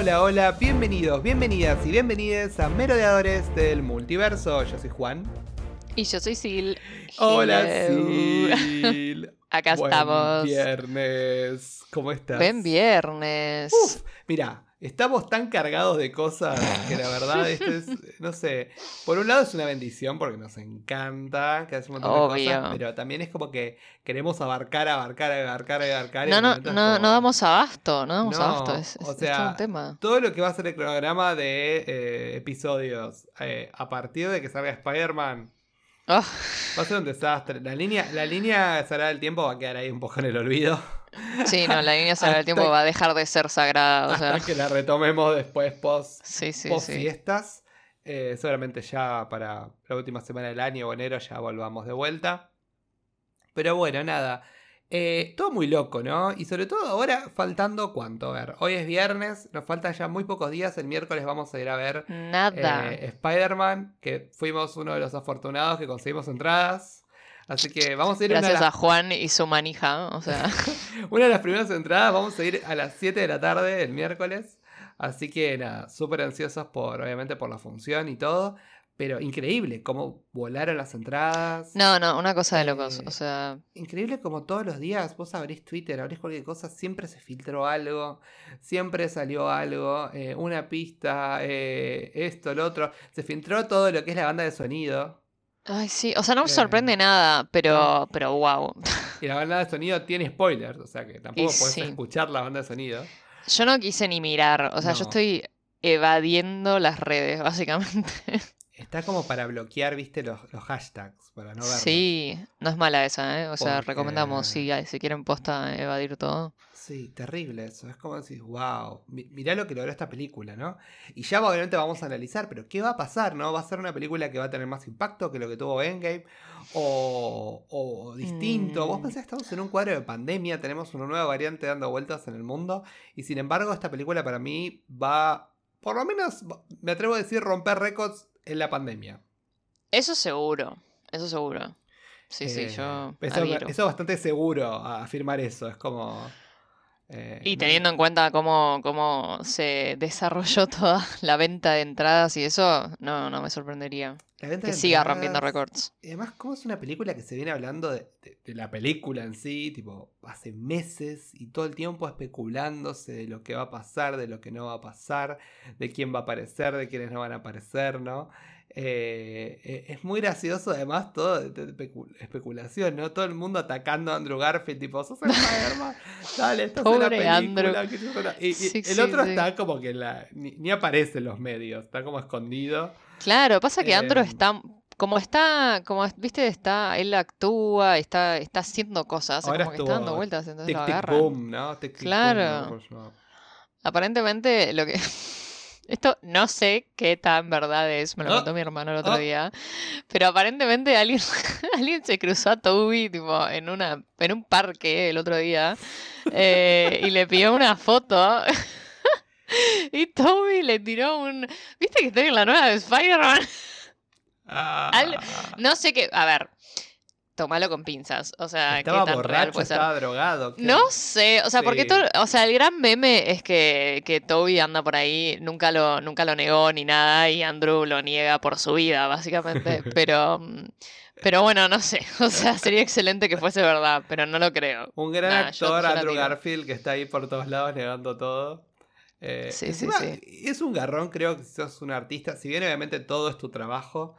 Hola, hola, bienvenidos, bienvenidas y bienvenidas a Merodeadores del Multiverso. Yo soy Juan. Y yo soy Sil. Hola, Hello. Sil. Acá Buen estamos. viernes. ¿Cómo estás? Buen viernes. Uf, mira, estamos tan cargados de cosas que la verdad esto es, no sé, por un lado es una bendición porque nos encanta que hace un montón de Obvio. cosas, pero también es como que queremos abarcar, abarcar, abarcar, abarcar. no, no, no, como- no damos abasto, no damos No, abasto. Es, es- o es sea, todo un tema. Todo lo que va a ser el cronograma de eh, episodios eh, a partir de que salga Spider-Man Oh, va a ser un desastre. La línea, la línea Sagrada del Tiempo va a quedar ahí un poco en el olvido. Sí, no, la línea sagrada del tiempo va a dejar de ser sagrada. O sea, que la retomemos después post, sí, sí, post sí. fiestas. Eh, seguramente ya para la última semana del año o enero ya volvamos de vuelta. Pero bueno, nada. Eh, todo muy loco, ¿no? Y sobre todo ahora faltando cuánto. A ver, hoy es viernes, nos faltan ya muy pocos días. El miércoles vamos a ir a ver Nada. eh, Spider-Man, que fuimos uno de los afortunados que conseguimos entradas. Así que vamos a ir a Gracias las- a Juan y su manija. O sea, una de las primeras entradas, vamos a ir a las 7 de la tarde el miércoles. Así que nada, súper ansiosos por, obviamente, por la función y todo. Pero increíble cómo volaron las entradas. no, no, una cosa de locos. Eh, O sea, Increíble como todos los días vos abrís Twitter, abrís cualquier cosa, siempre se filtró algo, siempre salió algo, eh, una pista, eh, esto, lo otro. Se filtró todo lo que es la banda de sonido. Ay, sí. O sea, no me Eh, sorprende nada, pero, pero wow. Y la banda de sonido tiene spoilers, o sea que tampoco Y podés sí. escuchar la banda de sonido. Yo no quise ni mirar. O sea, yo estoy evadiendo las redes, básicamente. Está como para bloquear, viste, los, los hashtags, para no verlos. Sí, no es mala esa, ¿eh? O sea, recomendamos, si, si quieren posta evadir todo. Sí, terrible eso. Es como decís, wow, mi- mirá lo que logró esta película, ¿no? Y ya obviamente vamos a analizar, pero ¿qué va a pasar, no? ¿Va a ser una película que va a tener más impacto que lo que tuvo Endgame? ¿O, o distinto? Vos Mm. pensás que estamos en un cuadro de pandemia, tenemos una nueva variante dando vueltas en el mundo, y sin embargo esta película para mí va, por lo menos, me atrevo a decir, romper récords en la pandemia. Eso seguro, eso seguro. Sí, sí, Eh, yo Eso, adhiero. eso es bastante seguro a afirmar eso, es como... eh, Y no- teniendo en cuenta cómo, cómo se desarrolló toda la venta de entradas y eso, no, no me sorprendería la venta que de siga rompiendo récords. Y además, como es una película que se viene hablando de, de- de la película en sí, tipo, hace meses y todo el tiempo especulándose de lo que va a pasar, de lo que no va a pasar, de quién va a aparecer, de quiénes no van a aparecer, ¿no? Eh, eh, es muy gracioso, además, todo de, de especu- especulación, ¿no? Todo el mundo atacando a Andrew Garfield, tipo, sos el Spider-Man, dale, esta es una película. Andrew. que es una-". Y, y Sí, el sí, otro sí. está como que la, ni, ni aparece en los medios, está como escondido. Claro, pasa que Andrew Em, está, como está, como viste, está, él actúa, está, está haciendo cosas, Ahora como que está dando vueltas, entonces Tic lo Tic agarran. Boom, ¿no? Tic, tic, boom, Claro. Aparentemente lo que... Esto no sé qué tan verdad es, me lo Ah, contó mi hermano el otro ah. día, pero aparentemente alguien, alguien se cruzó a Toby tipo, en, una, en un parque el otro día eh, y le pidió una foto y Toby le tiró un... ¿Viste que estoy en la nueva de Spider-Man? Ah, Al- No sé qué... A ver, tomalo con pinzas, o sea, qué estaba tan real borracho, ser. estaba drogado. ¿qué? No sé, o sea, porque todo, o sea, el gran meme es que, que Toby anda por ahí, nunca lo, nunca lo negó ni nada, y Andrew lo niega por su vida, básicamente. Pero, pero bueno, no sé. O sea, sería excelente que fuese verdad, pero no lo creo. Un gran Nah, actor, yo Andrew. Garfield, que está ahí por todos lados negando todo. Eh, Sí, sí, sí. Es un garrón, creo que si sos un artista, si bien obviamente todo es tu trabajo,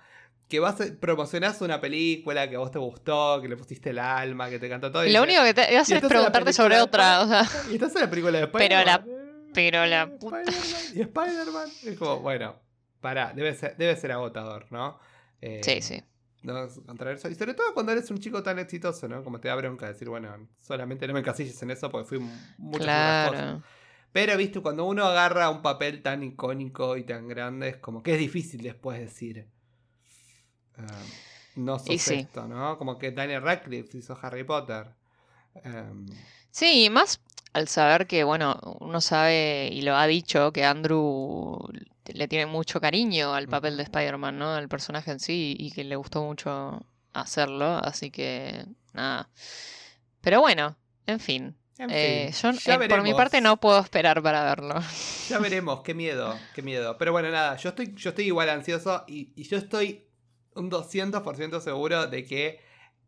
que vas a, promocionás una película que a vos te gustó, que le pusiste el alma, que te cantó todo. Y lo único que te hace es preguntarte sobre otra, o sea, Y estás en la película de Pero la- Spider-Man. pero la eh, puta- Spider-Man, Y Spider-Man. Es como, bueno, pará, debe ser, debe ser agotador, ¿no? Eh, sí, sí. no eso. Y sobre todo cuando eres un chico tan exitoso, ¿no? Como te da bronca decir, bueno, solamente no me encasilles en eso porque fui mu- muchas otras cosas. Pero, viste, cuando uno agarra un papel tan icónico y tan grande, es como que es difícil después decir. ah, no sos sí. esto, ¿no? Como que Daniel Radcliffe hizo Harry Potter. Em, Sí, y más al saber que, bueno, uno sabe y lo ha dicho que Andrew le tiene mucho cariño al papel de. Spider-Man, ¿no? Al personaje en sí y que le gustó mucho hacerlo, así que nada. Pero bueno, en fin. En Eh, yo, ya eh, por mi parte, no puedo esperar para verlo. Ya veremos, qué miedo, qué miedo. Pero bueno, nada, yo estoy, yo estoy igual ansioso y, y yo estoy un 200% seguro de que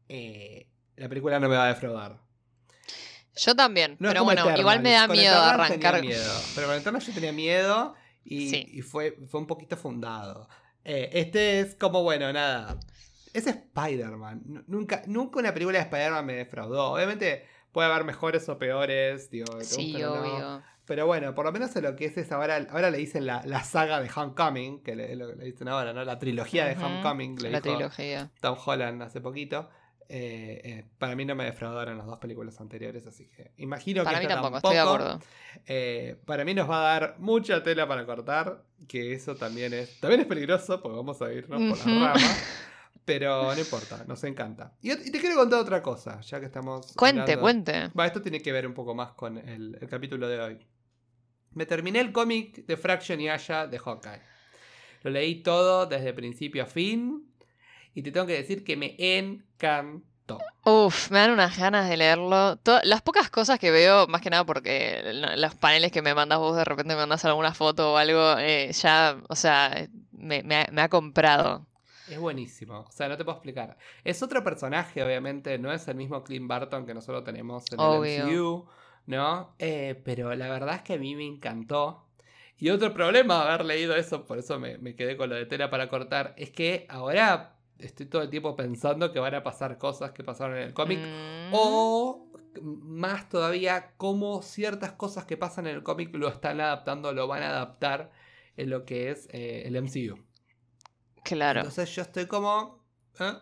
eh, la película no me va a defraudar. Yo también, No pero bueno, igual me da Con miedo Eternals tenía arrancar. miedo, Pero con Eternals yo tenía miedo y, Sí. y fue, fue un poquito fundado. Este es como, bueno, nada. Es Spider-Man. Nu- Nunca, nunca una película de Spider-Man me defraudó. Obviamente puede haber mejores o peores. Digo, te Sí, no. obvio. Pero bueno, por lo menos en lo que es esa ahora, ahora le dicen la, la saga de Homecoming, que le, lo- le dicen ahora, ¿no? La trilogía de Ujú, Homecoming, le La dijo trilogía. Tom Holland hace poquito. Eh, eh, para mí no me defraudaron las dos películas anteriores, así que imagino Para que mí esta tampoco, estoy de acuerdo. Eh, para mí nos va a dar mucha tela para cortar, que eso también es también es peligroso, porque vamos a irnos por Ujú. las ramas. Pero no importa, nos encanta. Y, te quiero contar otra cosa, ya que estamos. Cuente, hablando- cuente. Va, esto tiene que ver un poco más con el, el capítulo de hoy. Me terminé el cómic de Fraction y Aya de Hawkeye. Lo leí todo desde principio a fin. Y te tengo que decir que me encantó. Uf, me dan unas ganas de leerlo. Las pocas cosas que veo, más que nada porque los paneles que me mandas vos, de repente me mandas alguna foto o algo, eh, ya, o sea, me, me ha- me ha comprado. Es buenísimo. O sea, no te puedo explicar. Es otro personaje, obviamente. No es el mismo Clint Barton que nosotros tenemos en Obvio. el MCU. ¿No? Eh, pero la verdad es que a mí me encantó. Y otro problema de haber leído eso, por eso me, me quedé con lo de tela para cortar, es que ahora estoy todo el tiempo pensando que van a pasar cosas que pasaron en el cómic. Mm, O más todavía, cómo ciertas cosas que pasan en el cómic lo están adaptando, lo van a adaptar en lo que es eh, el MCU. Claro. Entonces yo estoy como ¿eh?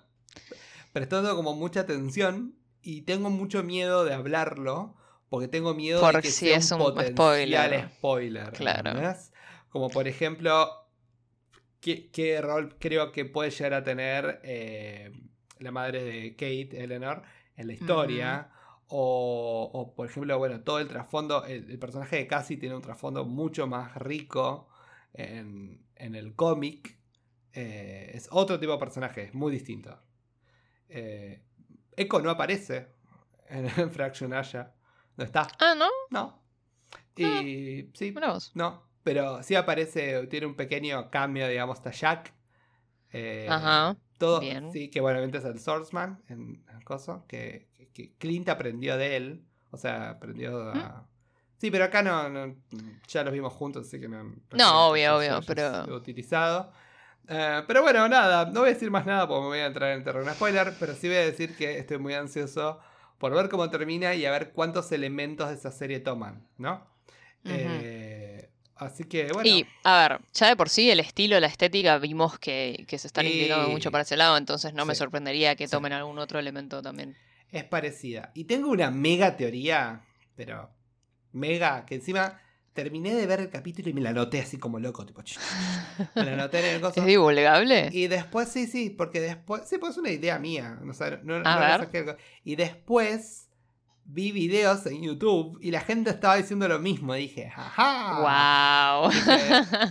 prestando como mucha atención y tengo mucho miedo de hablarlo porque tengo miedo de que sí, sea es un potencial spoiler. spoiler. Claro. Como por ejemplo, ¿qué, qué rol creo que puede llegar a tener eh, la madre de Kate, Eleanor, en la historia? O, o, por ejemplo, bueno, todo el trasfondo, el, el personaje de Cassie tiene un trasfondo mucho más rico en, en el cómic. Eh, es otro tipo de personaje, es muy distinto. Eh, Echo no aparece en, Fraction Aya. No está, Ah, ¿no? no. Y sí, Mira vos. no. Pero sí aparece, tiene un pequeño cambio, digamos, está Jack. Eh, Ajá. todo, bien. sí, que bueno, obviamente es el Swordsman en el coso, que, Clint aprendió de él. O sea, aprendió a. Sí, pero acá no, no- ya los vimos juntos, así que no. No, obvio, obvio, pero- utilizado. Eh, pero bueno, nada, no voy a decir más nada porque me voy a entrar en terreno spoiler, pero sí voy a decir que estoy muy ansioso por ver cómo termina y a ver cuántos elementos de esa serie toman, ¿no? Eh, así que bueno. Y, a ver, ya de por sí el estilo, la estética, vimos que, que se están inclinando Y- mucho para ese lado, entonces no me sorprendería que Sí. tomen algún otro elemento también. Es parecida. Y tengo una mega teoría, pero mega, que encima terminé de ver el capítulo y me la anoté así como loco, tipo, me la anoté en el coso. ¿Es divulgable? Y después, sí, sí, porque después, sí, pues es una idea mía. O sea, no, no A ver. Y después vi videos en YouTube y la gente estaba diciendo lo mismo. Dije, ¡ajá! ¡Wow! Dije,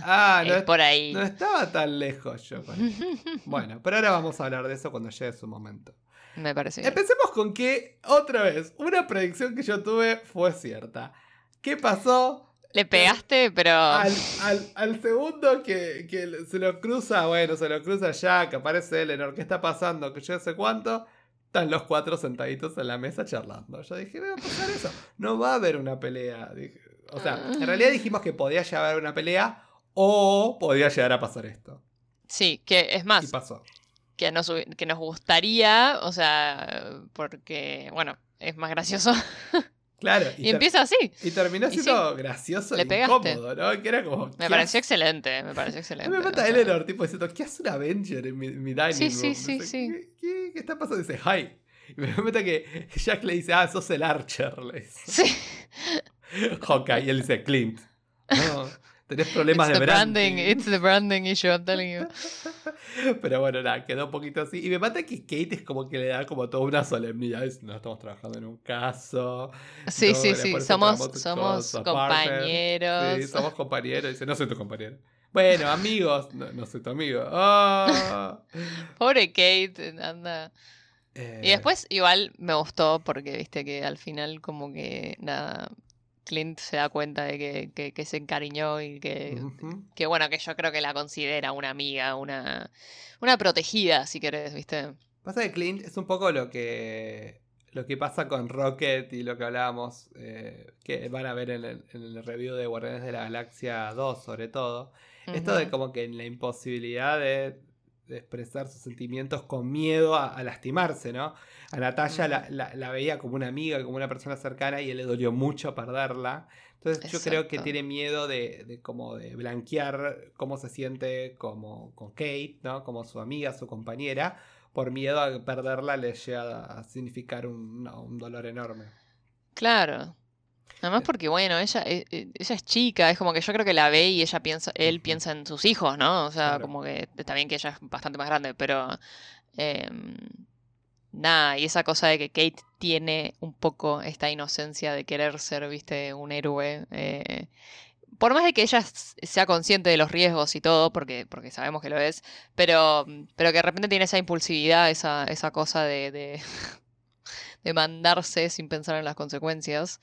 ah, no, es por ahí. no estaba tan lejos yo. con. Bueno, pero ahora vamos a hablar de eso cuando llegue su momento. Me parece bien. Empecemos con que, otra vez, una predicción que yo tuve fue cierta. ¿Qué pasó? Le pegaste, pero. Al, al- al segundo que, que se lo cruza, bueno, se lo cruza Jack, aparece Eleanor, ¿qué está pasando? Que yo no sé cuánto. Están los cuatro sentaditos en la mesa charlando. Yo dije, va a pasar eso. No va a haber una pelea. Dije, o sea, en realidad dijimos que podía llegar a haber una pelea o podía llegar a pasar esto. Sí, que es Y más, pasó. que nos, que nos gustaría, o sea, porque, bueno, es más gracioso. Claro. Y, empieza así. y terminó siendo gracioso le e incómodo, ¿no? Que era como. Me ¿qué pareció hace? excelente, me pareció excelente. me sea. Eleanor, tipo diciendo, ¿qué hace un Avenger en mi, mi dining Sí, sí, room? sí, sí. ¿Qué, qué, qué está pasando? Dice, hi. Y me mata que Jack le dice, ah, sos el Archer. Le dice. Sí, Hawkeye. Y él dice, Clint. No, tenés problemas it's de branding, branding. it's the branding issue, I'm telling you. Pero bueno, nada, quedó un poquito así. Y me mata que Kate es como que le da como toda una solemnidad. Es, no estamos trabajando en un caso. Sí, No, sí, sí, somos, somos compañeros. Sí, somos compañeros. Dice, no soy tu compañero. Bueno, amigos. No, no soy tu amigo. Ah. Pobre Kate, anda. Eh, Y después igual me gustó porque viste que al final como que nada, Clint se da cuenta de que, que- que se encariñó y que, bueno, que yo creo que la considera una amiga, una, una protegida, si querés, viste. Pasa que Clint es un poco lo que lo que pasa con Rocket y lo que hablábamos, eh, que van a ver en el, en el review de Guardianes de la Galaxia 2 sobre todo. Esto de como que la imposibilidad de expresar sus sentimientos con miedo a, a lastimarse, ¿no? A Natalia la, la- la veía como una amiga, como una persona cercana y él le dolió mucho perderla. Entonces yo creo que tiene miedo de, de como de blanquear cómo se siente como con Kate, ¿no? Como su amiga, su compañera. Por miedo a perderla le llega a significar un dolor enorme. Claro. Además porque, bueno, ella, e- e- ella es chica, es como que yo creo que la ve y ella piensa, él piensa en sus hijos, ¿no? O sea, Claro. como que está bien que ella es bastante más grande, pero em, nada, y esa cosa de que Kate tiene un poco esta inocencia de querer ser, viste, un héroe. eh, por más de que ella sea consciente de los riesgos y todo, porque, porque sabemos que lo es, pero, pero que de repente tiene esa impulsividad, esa, esa cosa de, de, de mandarse sin pensar en las consecuencias,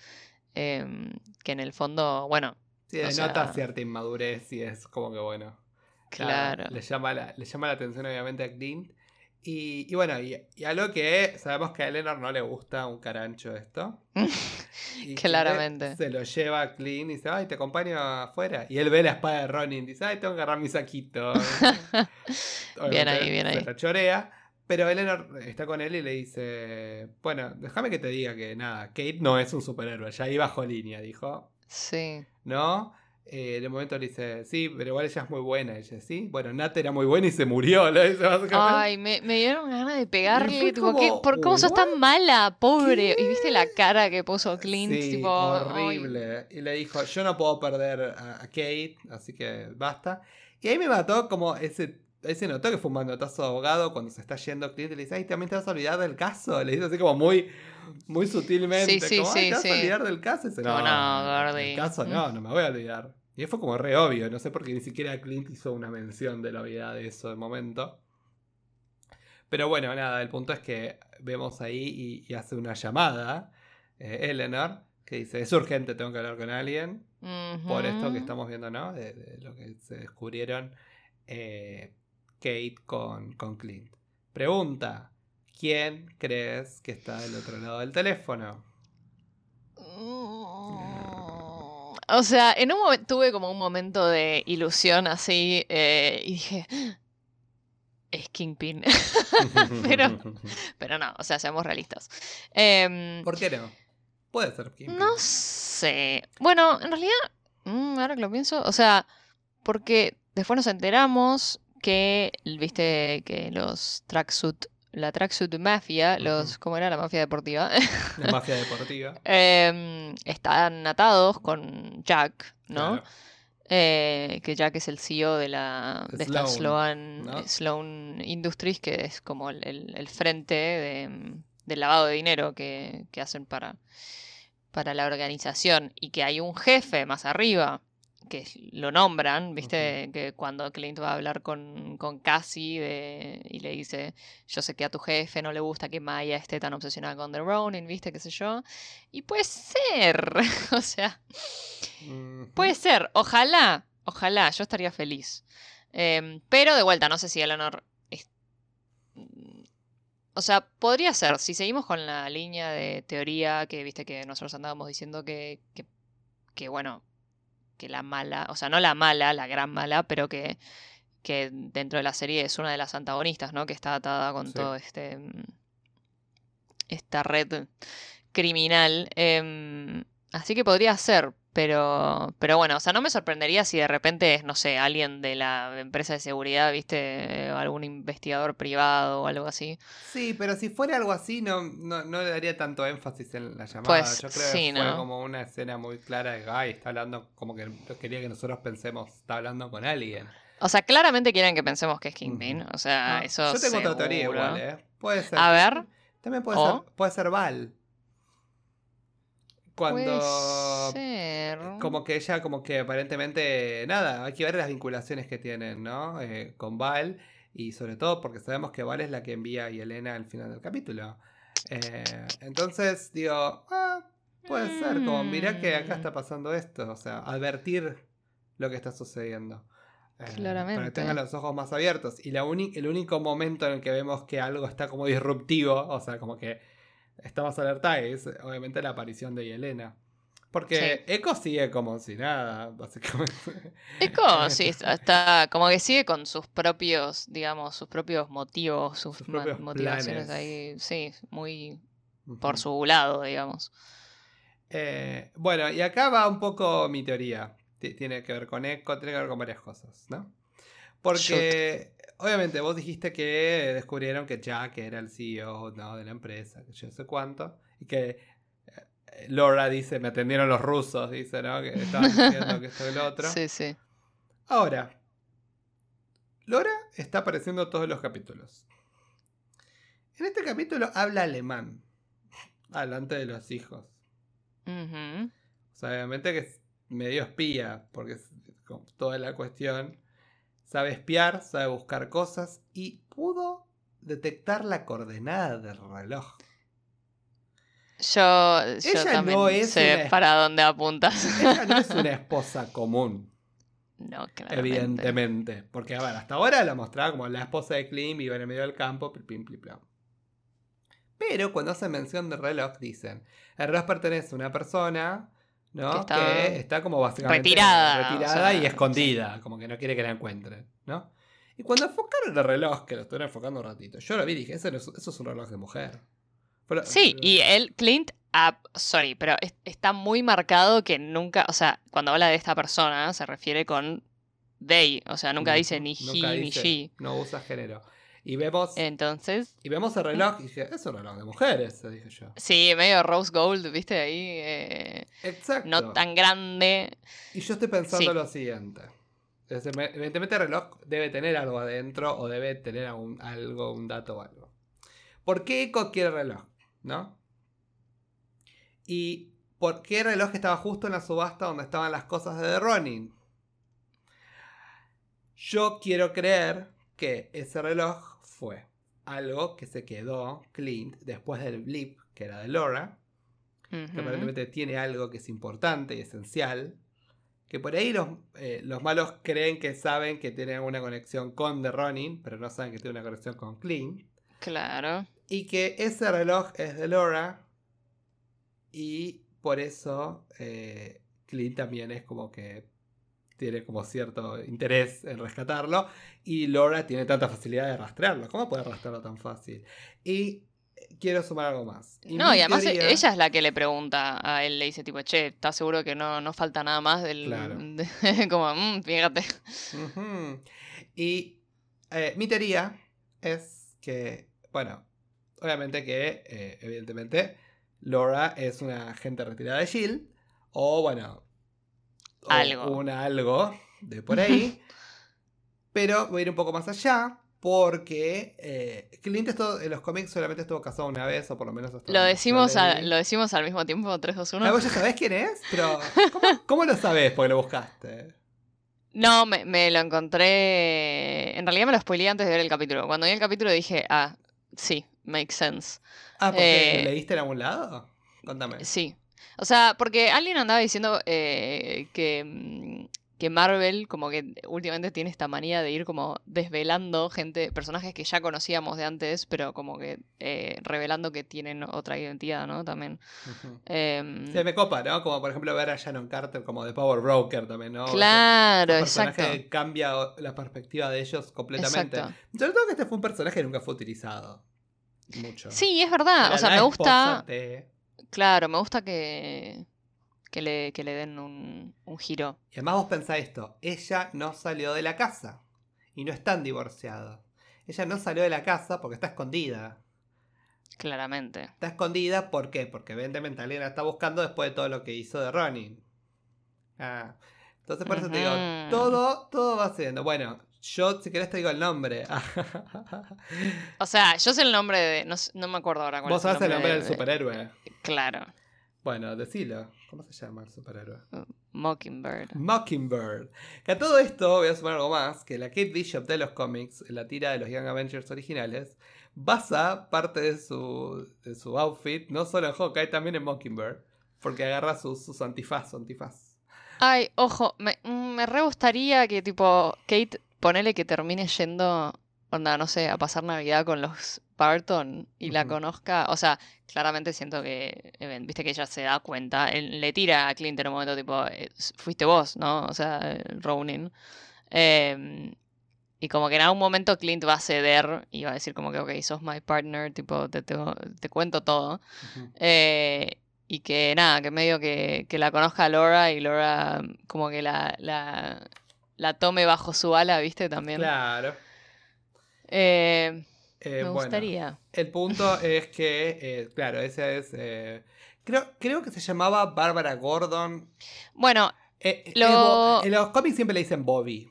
em, que en el fondo, bueno, Sí, denota sea- cierta inmadurez y es como que bueno. claro. le, llama la, le llama la atención obviamente a Clint. Y, y bueno, y, y algo que sabemos que a Eleanor no le gusta un carancho esto. Y Claramente. Se lo lleva a Clint y dice, ay, te acompaño afuera. Y él ve la espada de Ronin y dice, ay, tengo que agarrar mi saquito. Bien ahí, bien se ahí. la chorea. Pero Eleanor está con él y le dice, bueno, déjame que te diga que nada, Kate no es un superhéroe, ya iba bajo línea, dijo. Sí. ¿no? Eh, de momento le dice, sí, pero igual ella es muy buena. Ella, sí, bueno, Nat era muy buena y se murió, básicamente. Ay, me, me dieron ganas de pegarle. Tipo, como, ¿qué- ¿por cómo sos tan mala? Pobre. ¿Qué? Y viste la cara que puso Clint, sí, tipo. ay. horrible. Y le dijo, yo no puedo perder a, a Kate, así que basta. Y ahí me mató como ese... Ahí se notó que fue un manotazo de abogado cuando se está yendo Clint y le dice, ay, también te vas a olvidar del caso. Le dice así como muy, muy sutilmente. Sí, sí, como, ay, sí, te vas a olvidar del caso. Y dice, Como, no, no, Gordy". caso no, no me voy a olvidar. Y fue como re obvio, no sé por qué ni siquiera Clint hizo una mención de la obviedad de eso de momento. Pero bueno, nada, el punto es que vemos ahí y, y hace una llamada, eh, Eleanor, que dice, es urgente, tengo que hablar con alguien, por esto que estamos viendo, ¿no? De, de lo que se descubrieron eh, Kate con, con Clint. Pregunta, ¿quién crees que está del otro lado del teléfono? Mm, O sea, en un momento tuve como un momento de ilusión así eh, y dije, es Kingpin. Pero- Pero no, o sea, seamos realistas. Em, ¿Por qué no? Puede ser Kingpin. no sé. Bueno, en realidad, mm, ahora que lo pienso, o sea, porque después nos enteramos que, viste, que los tracksuit, la tracksuit mafia, los. ¿cómo era la mafia deportiva? La mafia deportiva. Em, están atados con Jack, ¿no? Claro. Eh, que Jack es el CEO de la de esta Sloan, Sloan, ¿no? Sloan Industries, que es como el, el- el frente de, mm, del lavado de dinero que, que hacen para, para la organización. Y que hay un jefe más arriba que lo nombran, viste, que cuando Clint va a hablar con, con Cassie de- y le dice, yo sé que a tu jefe no le gusta que Maya esté tan obsesionada con The Ronin, viste, qué sé yo. Y puede ser, o sea. Puede ser, ojalá, ojalá, yo estaría feliz. Em, pero de vuelta, no sé si Eleanor. es- mm, O sea, podría ser, si seguimos con la línea de teoría que viste que nosotros andábamos diciendo que, que, que, bueno, que la mala, o sea, no la mala, la gran mala, pero que, que dentro de la serie es una de las antagonistas, ¿no? Que está atada con Sí. todo este. mm, esta red criminal. em, así que podría ser, pero, pero bueno, o sea, no me sorprendería si de repente es, no sé, alguien de la empresa de seguridad, viste, algún investigador privado o algo así. Sí, pero si fuera algo así, no, no, no le daría tanto énfasis en la llamada. Pues, Yo creo sí, que fue ¿no? como una escena muy clara de, ay, está hablando, como que quería que nosotros pensemos, está hablando con alguien. O sea, claramente quieren que pensemos que es Kingpin. O sea, No, eso yo tengo otra teoría igual, ¿eh? Puede ser. A ver. También puede, ser, puede ser Val. Cuando... Puede ser. Como que ella, como que aparentemente, nada, hay que ver las vinculaciones que tienen, ¿no? Eh, con Val. Y sobre todo porque sabemos que Val es la que envía a Yelena al final del capítulo. Eh, entonces digo, ah, puede ser, como mira que acá Mm. está pasando esto. O sea, advertir lo que está sucediendo. Eh, Para que Claramente. tengan los ojos más abiertos. Y la el único momento en el que vemos que algo está como disruptivo, o sea, como que estamos alerta, es obviamente la aparición de Yelena. Porque Echo sigue como si nada, básicamente. Echo, sí, está, como que sigue con sus propios, digamos, sus propios motivos, sus, Sus ma- propios motivaciones planes. ahí, sí, muy por su lado, digamos. Eh, bueno, y acá va un poco mi teoría. Ti- Tiene que ver con Echo, tiene que ver con varias cosas, ¿no? Porque, obviamente, vos dijiste que descubrieron que Jack era el CEO ¿no? de la empresa, que yo no sé cuánto, y que eh, Laura dice, me atendieron los rusos, dice, ¿no? Que estaban diciendo que esto y lo otro. Sí, sí. Ahora, Laura está apareciendo en todos los capítulos. En este capítulo habla alemán, delante de los hijos. O sea, obviamente que es medio espía, porque es como toda la cuestión. Sabe espiar, sabe buscar cosas y pudo detectar la coordenada del reloj. Yo, yo Ella también no es sé una- para dónde apuntas. Ella no es una esposa común, No, claramente. evidentemente. Porque, a ver, hasta ahora la mostraba como la esposa de Clint, vive en el medio del campo, pim, pim, plim, plam. Pero cuando hacen mención del reloj, dicen: el reloj pertenece a una persona. ¿No? Que Que está está, como básicamente retirada, retirada o y escondida, como que no quiere que la encuentren, ¿no? Y cuando enfocaron el reloj, que lo estuvieron enfocando un ratito, yo lo vi y dije, eso, eso es un reloj de mujer. Pero- Sí, y él, Clint, ah, sorry, pero es- está muy marcado que nunca, o sea, cuando habla de esta persona se refiere con they, o sea, nunca dice ni he Nunca ni she. No usa género. Y vemos, Entonces, y vemos el reloj y dije, es un reloj de mujeres, dije yo. sí, medio rose gold, viste, ahí, eh, Exacto. no tan grande. Y yo estoy pensando Sí. lo siguiente. Evidentemente el reloj debe tener algo adentro o debe tener algún- algo, un dato o algo. ¿Por qué Echo quiere reloj? ¿No? ¿Y por qué el reloj estaba justo en la subasta donde estaban las cosas de The Ronin? Yo quiero creer que ese reloj fue algo que se quedó Clint después del blip, que era de Laura, que aparentemente tiene algo que es importante y esencial. Que por ahí los, eh, los malos creen que saben que tiene alguna conexión con The Ronin, pero no saben que tiene una conexión con Clint. Claro. Y que ese reloj es de Laura. Y por eso eh, Clint también es como que tiene como cierto interés en rescatarlo. Y Laura tiene tanta facilidad de rastrearlo. ¿Cómo puede rastrearlo tan fácil? Y eh, quiero sumar algo más. No, y además teoría- ella es la que le pregunta a él, le dice tipo, che, ¿estás seguro que no, no falta nada más del... Claro. de- como, "Mm, fíjate. Y eh, mi teoría es que, bueno, obviamente que, eh, evidentemente, Laura es una agente retirada de Shield, o bueno, o Algo. un algo de por ahí, pero voy a ir un poco más allá. Porque eh, Clint esto- en los cómics solamente estuvo casado una vez, o por lo menos hasta Lo decimos, a- lo decimos al mismo tiempo, 3, 2, 1. Ah, ¿Vos ya sabés quién es? Pero, ¿cómo, cómo lo sabés? Porque lo buscaste. No, me, me lo encontré. En realidad me lo spoileé antes de ver el capítulo. Cuando vi el capítulo dije, ah, sí, makes sense. Ah, ¿porque Eh, leíste en algún lado? Contame. Sí. O sea, porque alguien andaba diciendo eh, que, mm, que Marvel, como que últimamente tiene esta manía de ir como desvelando gente, personajes que ya conocíamos de antes, pero como que eh, revelando que tienen otra identidad, ¿no? También. Em, Sí, me copa, ¿no? Como por ejemplo ver a Shannon Carter como de Power Broker también, ¿no? claro, Ese personaje exacto. que cambia la perspectiva de ellos completamente. Exacto. Sobre todo que este fue un personaje que nunca fue utilizado. Mucho. Sí, es verdad. Era O sea, me gusta. de- Claro, me gusta que, que, le, que le den un, un giro. Y además vos pensás esto, ella no salió de la casa y no están divorciados. Ella no salió de la casa porque está escondida. Claramente. Está escondida, ¿por qué? Porque evidentemente alguien la está buscando después de todo lo que hizo de Ronin. Ah. Entonces por eso te digo, todo, todo va siendo. Bueno, yo si querés te digo el nombre. O sea, yo sé el nombre de. No, no me acuerdo ahora cuál Vos es sabés el nombre de- del de- superhéroe. Claro. Bueno, decilo. ¿Cómo se llama el superhéroe? Mockingbird. Mockingbird. Que a todo esto voy a sumar algo más, que la Kate Bishop de los cómics, en la tira de los Young Avengers originales, basa parte de su, de su outfit, no solo en Hawkeye, también en Mockingbird, porque agarra sus, sus antifaz, antifaz. Ay, ojo, me, me re gustaría que tipo Kate, ponele que termine yendo, onda, no sé, a pasar Navidad con los Barton y la conozca. O sea, claramente siento que, eh, viste que ella se da cuenta, él le tira a Clint en un momento tipo, eh, fuiste vos, ¿no? O sea, eh, Ronin. Em, y como que en algún momento Clint va a ceder y va a decir como que, ok, sos my partner, tipo, te, tengo- te cuento todo. Eh, y que nada, que medio que, que la conozca a Laura y Laura como que la, la, la tome bajo su ala, ¿viste? También. Claro. Eh, Eh, me bueno, gustaría. el punto es que, eh, claro, ese es... creo, creo que se llamaba Bárbara Gordon. Bueno, Lo- en los cómics siempre le dicen Bobby.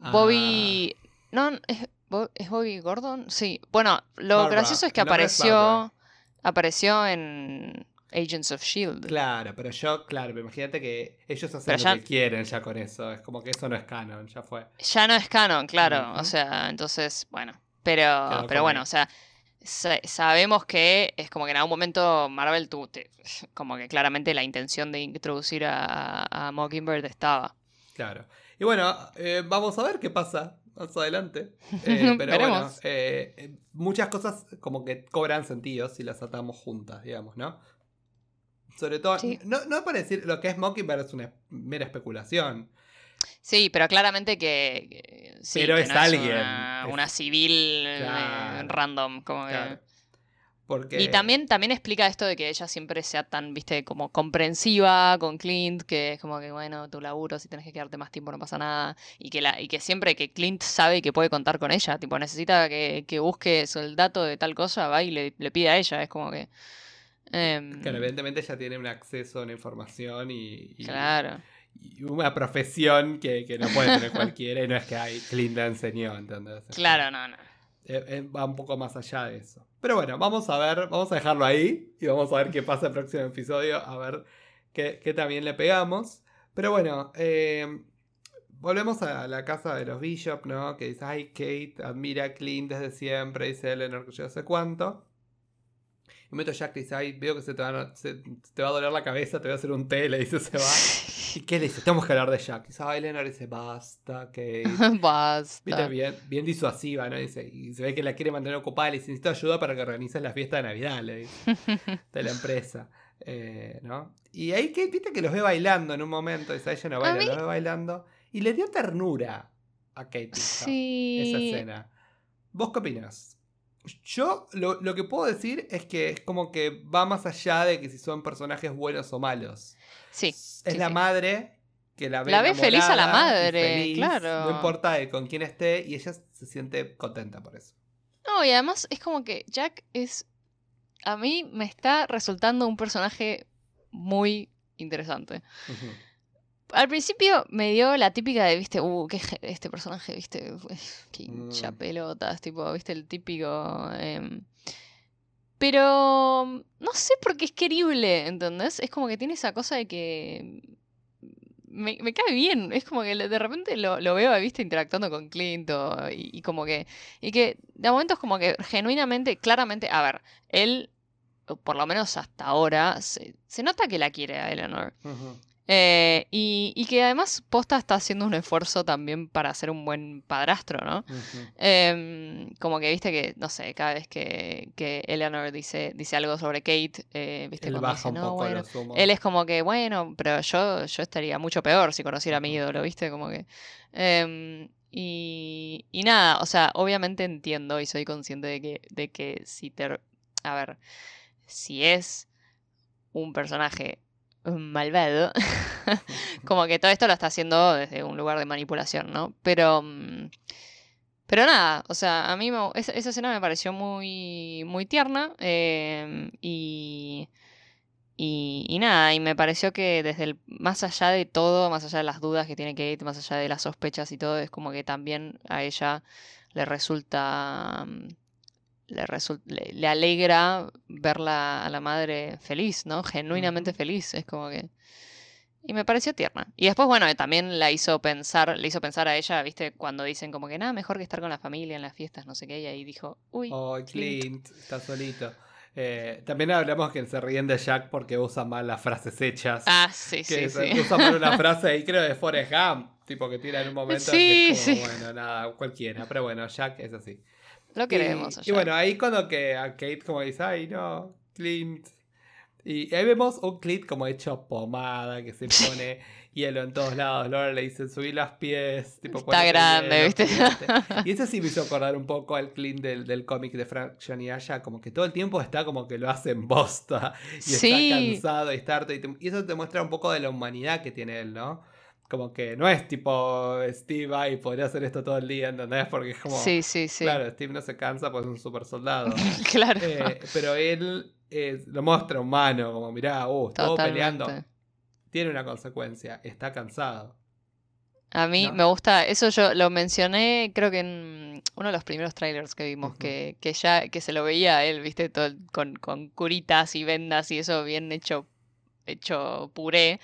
Ah, Bobby... No, ¿es, Bo- ¿es Bobby Gordon? Sí. Bueno, lo Barbara. gracioso es que es apareció... Apareció en Agents of S.H.I.E.L.D. Claro, pero yo, claro, imagínate que ellos hacen Pero lo ya- que quieren ya con eso. Es como que eso no es canon, ya fue. Ya no es canon, claro. O sea, entonces, bueno. Pero, pero bueno, o sea, sa- sabemos que es como que en algún momento Marvel tuvo, como que claramente la intención de introducir a, a Mockingbird estaba. Claro. Y bueno, eh, vamos a ver qué pasa más adelante. Eh, pero bueno, eh, eh, muchas cosas como que cobran sentido si las atamos juntas, digamos, ¿no? Sobre todo, Sí. no, no para decir lo que es Mockingbird es una mera especulación. Sí, pero claramente que, que- sí, Pero que es no alguien, una, es- una civil eh, Claro. random, como que-. Porque, Y también, también explica esto de que ella siempre sea tan, viste, como comprensiva con Clint, que es como que, bueno, tu laburo, si tenés que quedarte más tiempo no pasa nada. Y que, la, y que siempre que Clint sabe que puede contar con ella, tipo, necesita que, que busque el dato de tal cosa, va y le, le pide a ella, es como que... em, claro, evidentemente ella tiene un acceso a una información y, y- claro. y una profesión que, que no puede tener cualquiera y no es que hay Clint la enseñó, ¿entendés? Claro, no, no. Eh, eh, va un poco más allá de eso. Pero bueno, vamos a ver, vamos a dejarlo ahí y vamos a ver qué pasa el próximo episodio, a ver qué, qué también le pegamos. Pero bueno, eh, volvemos a la casa de los Bishop, ¿no? Que dice, ay, Kate admira a Clint desde siempre, dice Eleanor que yo sé cuánto. Y meto Jack dice, veo que se te, va a, se- te va a doler la cabeza, te voy a hacer un té, le dice, se va. ¿Y qué le dice? Tenemos que hablar de Jack. Dice, ay, Eleanor dice, basta, Kate. Viste, Basta. bien, bien disuasiva, ¿no? Dice, y se ve que la quiere mantener ocupada. Le dice, necesito ayuda para que organices la fiesta de Navidad, le dice, de la empresa. Eh, ¿no? Y ahí que viste que los ve bailando en un momento. Dice, ella no baila, mí- los ve bailando. Y le dio ternura a Kate esa escena. ¿Vos qué opinás? Yo lo, lo que puedo decir es que es como que va más allá de que si son personajes buenos o malos. Sí. Es sí, la sí. madre que la ve, La ve feliz a la madre, feliz, claro. No importa de con quién esté y ella se siente contenta por eso. No, y además es como que Jack es. A mí me está resultando un personaje muy interesante. Ujú. Al principio me dio la típica de, viste, uh, qué je- este personaje, viste, uf, qué hincha Mm. pelotas, tipo, viste, el típico. em, Pero no sé por qué es querible, ¿entendés? Es como que tiene esa cosa de que. Me, me cae bien, es como que de repente lo, lo veo, viste, interactuando con Clint o- y, y como que. Y que de momento es como que genuinamente, claramente, a ver, él, por lo menos hasta ahora, se, se nota que la quiere a Eleanor. Eh, y, y que además Posta está haciendo un esfuerzo también para ser un buen padrastro, ¿no? Em, como que viste que, no sé, cada vez que, que Eleanor dice, dice algo sobre Kate, eh, viste, Él baja dice, un no, poco bueno. los. Él es como que, bueno, pero yo, yo estaría mucho peor si conociera a mi ídolo, ¿viste? Como que. em, y, y nada, o sea, obviamente entiendo y soy consciente de que, de que si te. A ver, si es un personaje malvado, como que todo esto lo está haciendo desde un lugar de manipulación, ¿no? Pero. mm, Pero nada, o sea, a mí me- esa, esa escena me pareció muy, muy tierna y, y, y nada, y me pareció que desde el, más allá de todo, más allá de las dudas que tiene Kate, más allá de las sospechas y todo, es como que también a ella le resulta mm, le, le, le alegra verla a la madre feliz, ¿no? Genuinamente feliz. Es como que. Y me pareció tierna. Y después, bueno, también la hizo pensar, le hizo pensar a ella, ¿viste? Cuando dicen como que nada mejor que estar con la familia en las fiestas, no sé qué. Y ahí dijo, uy, Oh, Clint. Clint, está solito. Eh, también hablamos que se ríen de Jack porque usa mal las frases hechas. Ah, sí, que sí, se- sí. usa mal una frase ahí, creo, de Forrest Gump, tipo que tira en un momento Sí, que es como, sí. bueno, nada, cualquiera. Pero bueno, Jack es así. Lo queremos. Y, bueno, ahí cuando que a Kate como dice, ay no, Clint. Y ahí vemos un Clint como hecho pomada, que se pone hielo en todos lados. Laura le dice, subí los pies. Tipo, Está grande, ¿viste? fíjate". Y eso sí me hizo acordar un poco al Clint del, del cómic de Frank Johnny Aya, como que todo el tiempo está como que lo hace en bosta. Y Sí. está cansado y está harto. Y, te- y eso te muestra un poco de la humanidad que tiene él, ¿no? Como que no es tipo Steve, ay, podría hacer esto todo el día, ¿entendés? Porque es como... Sí, sí, sí. Claro, Steve no se cansa pues es un super soldado. claro. Eh, pero él eh, lo muestra humano, como mirá, uh, estuvo peleando. Tiene una consecuencia, está cansado. A mí ¿no? me gusta, eso yo lo mencioné, creo que en uno de los primeros trailers que vimos, que, que ya que se lo veía a él, viste, todo con, con curitas y vendas y eso bien hecho, hecho puré,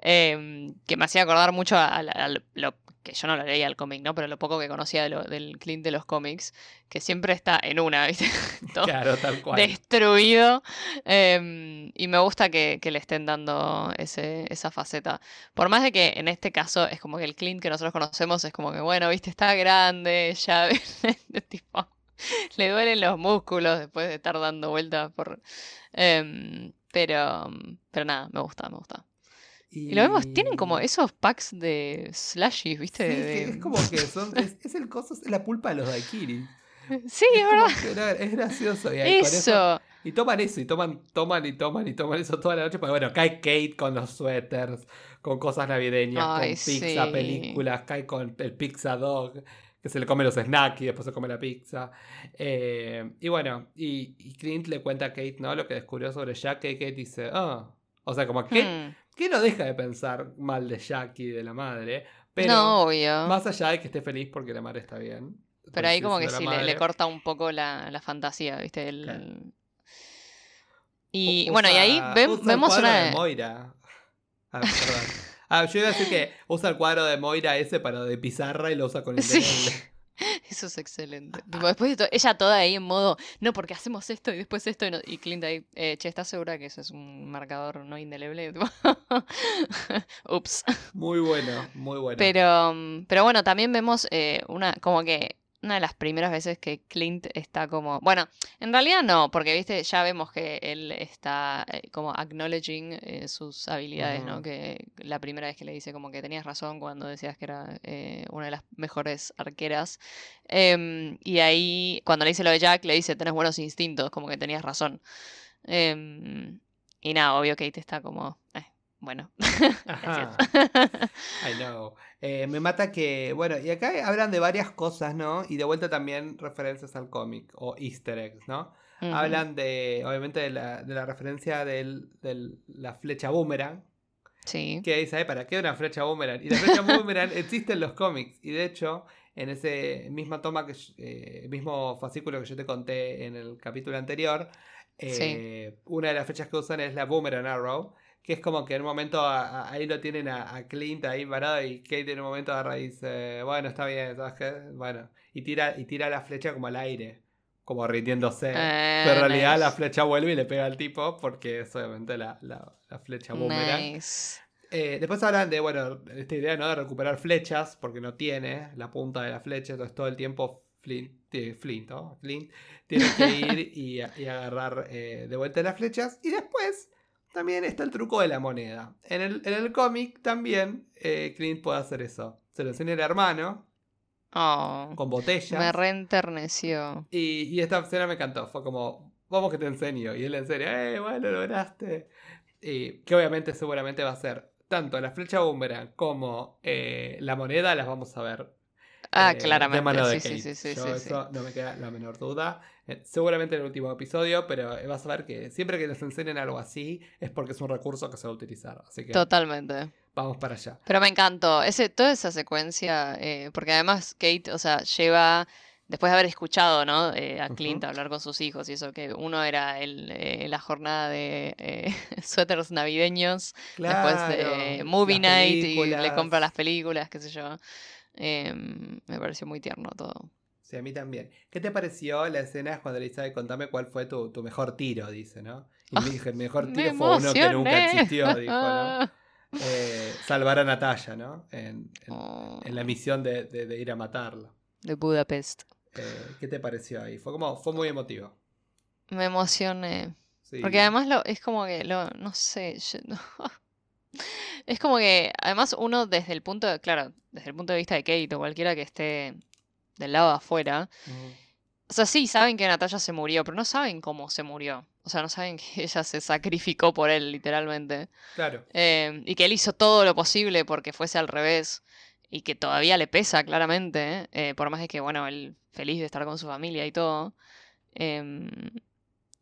em, que me hacía acordar mucho a, a la- a lo, que yo no lo leía el cómic, ¿no? Pero lo poco que conocía de lo- del Clint de los cómics, que siempre está en una, viste, todo Claro, tal cual. destruido. em, y me gusta que, que le estén dando ese, esa faceta. Por más de que en este caso es como que el Clint que nosotros conocemos es como que, bueno, viste, está grande, ya tipo, le duelen los músculos después de estar dando vueltas por. em, pero, pero nada, me gusta, me gusta. Y lo vemos, tienen como esos packs de slushies, Sí, ¿viste? que De- es como que son, es, es el coso, es la pulpa de los daiquiris. Sí, Es verdad. que, no, es gracioso. Y, ahí con Eso. y toman eso, y toman, toman y toman y toman eso toda la noche. Porque bueno, cae Kate con los suéteres, con cosas navideñas, Ay, con pizza, sí. películas, cae con el pizza dog, que se le come los snacks y después se come la pizza. Eh, y bueno, y, y Clint le cuenta a Kate, ¿no? Lo que descubrió sobre Jack, y Kate dice, ah. O sea, como que, Hmm. que no deja de pensar mal de Jack y de la madre. Pero no, obvio. más allá de que esté feliz porque la madre está bien. Pero ahí como que sí, le, corta un poco la, la fantasía, ¿viste? El- Claro. Y bueno, y ahí ve- vemos una... de Moira. Ah, perdón. Ah, yo iba a decir que usa el cuadro de Moira ese para de pizarra y lo usa con el Sí. Eso es excelente. Tipo, después de to- ella toda ahí en modo, no, porque hacemos esto y después esto. Y, no- y Clint ahí, eh, che, ¿estás segura que eso es un marcador no indeleble? Ups. Muy bueno, muy bueno. Pero, mm, pero bueno, también vemos eh, una, como que una de las primeras veces que Clint está como. Bueno, en realidad no, porque viste, ya vemos que él está eh, como acknowledging eh, sus habilidades, ¿no? Que la primera vez que le dice como que tenías razón cuando decías que era eh, una de las mejores arqueras. Em, y ahí, cuando le dice lo de Jack, le dice tenés buenos instintos, como que tenías razón. Em, y nada, obvio Kate está como. Eh, bueno, Ajá. gracias. I know. Eh, me mata que, bueno, y acá hablan de varias cosas, ¿no? Y de vuelta también referencias al cómic o easter eggs, ¿no? Hablan de, obviamente, de la, de la referencia de la flecha boomerang, Sí. que dice, "Ay, ¿para qué una flecha boomerang? Y la flecha boomerang existe en los cómics. Y de hecho, en ese misma toma, que eh, mismo fascículo que yo te conté en el capítulo anterior, eh, una de las flechas que usan es la boomerang arrow. Que es como que en un momento a- a- ahí lo tienen a, a Clint ahí parado y Kate en un momento agarra y dice, bueno, está bien, ¿sabes qué? Bueno, y tira, y tira la flecha como al aire, como rindiéndose. Ah, Pero en realidad la flecha vuelve y le pega al tipo porque es obviamente la, la, la flecha boomerang. Nice. Eh, después hablan de, bueno, esta idea ¿no? de recuperar flechas, porque no tiene la punta de la flecha, entonces todo el tiempo Flint, eh, Flint, ¿no? Flint tiene que ir y, y agarrar eh, de vuelta las flechas. Y después también está el truco de la moneda. En el, en el cómic también eh, Clint puede hacer eso. Se lo enseña el hermano Oh, con botellas. me reenterneció. Y, y esta escena me encantó. Fue como, vamos que te enseño. Y él le enseña, eh, bueno, lo lograste. Y que obviamente seguramente va a ser tanto la flecha boomerang como eh, la moneda, las vamos a ver. Ah, eh, De claramente. mano de Sí, Kate. sí, sí, Yo sí, sí. eso no me queda la menor duda. Eh, seguramente en el último episodio, pero eh, vas a ver que siempre que les enseñen algo así es porque es un recurso que se va a utilizar. Así que Totalmente. vamos para allá. Pero me encantó. Ese, toda esa secuencia, eh, porque además Kate, o sea, lleva después de haber escuchado, ¿no? Eh, a. Clint hablar con sus hijos y eso, que uno era el, eh, la jornada de eh, suéteres navideños, después de Movie Night y le compra las películas, qué sé yo. Em, me pareció muy tierno todo. Sí, a mí también. ¿Qué te pareció la escena cuando le dice, "Ay, contame cuál fue tu, tu mejor tiro? Dice, ¿no? Y me dije, el mejor Me tiro fue uno que nunca existió, dijo, ¿no? Eh, salvar a Natalia, ¿no? En, en- Oh, en la misión de, de- de ir a matarla. de Budapest. Eh, ¿Qué te pareció ahí? Fue como, fue muy emotivo. Me emocioné. Sí. Porque además lo, es como que lo, no sé, yo- es como que además uno desde el punto de, claro, desde el punto de vista de Kate o cualquiera que esté del lado de afuera, o sea, sí saben que Natalia se murió, pero no saben cómo se murió. O sea, no saben que ella se sacrificó por él, literalmente. Claro. Eh, y que él hizo todo lo posible porque fuese al revés. Y que todavía le pesa, claramente. eh, por más de que, bueno, él feliz de estar con su familia y todo. Em,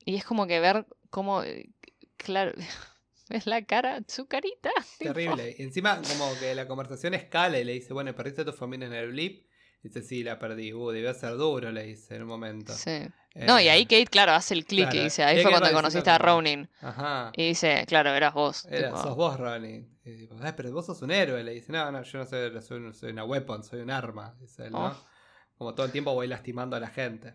y es como que ver cómo. eh, Claro. ¿Ves la cara? Su carita. tipo. Terrible. Y encima, como que la conversación escala y le dice, bueno, ¿perdiste a tu familia en el blip? Dice, sí, la perdí. Uh, debió ser duro, le dice en un momento. Sí. No, y ahí Eh, Kate, claro, hace el clic y claro, dice, y ahí ahí fue cuando conociste a Ronin. Ajá. Y dice, claro, eras vos. Era, tipo, sos vos, Ronnie. Y "Ay, pero vos sos un héroe. Le dice, no, no, yo no soy, soy, un- soy una weapon, soy un arma. Dice él, ¿no? Oh. Como todo el tiempo voy lastimando a la gente.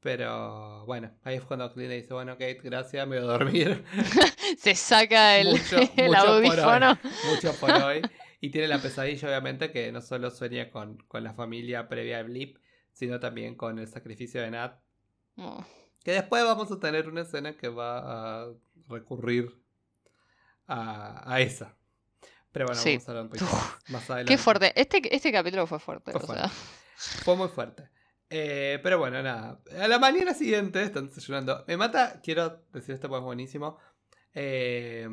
Pero bueno, ahí es cuando Clint le dice, bueno, Kate, gracias, me voy a dormir. Se saca el, Mucho- el mucho por hoy. audífono. Mucho por hoy. Y tiene la pesadilla, obviamente, que no solo sueña con, con la familia previa al blip, sino también con el sacrificio de Nat. Oh. Que después vamos a tener una escena que va a recurrir a, a esa. Pero bueno, Sí. vamos a hablar un poquito Uf, más, más adelante. Qué fuerte. Este, este capítulo fue fuerte. Fue o fuerte. sea. Fue muy fuerte. Eh, pero bueno, nada. A la mañana siguiente están desayunando. Me mata, quiero decir esto porque es buenísimo. eh,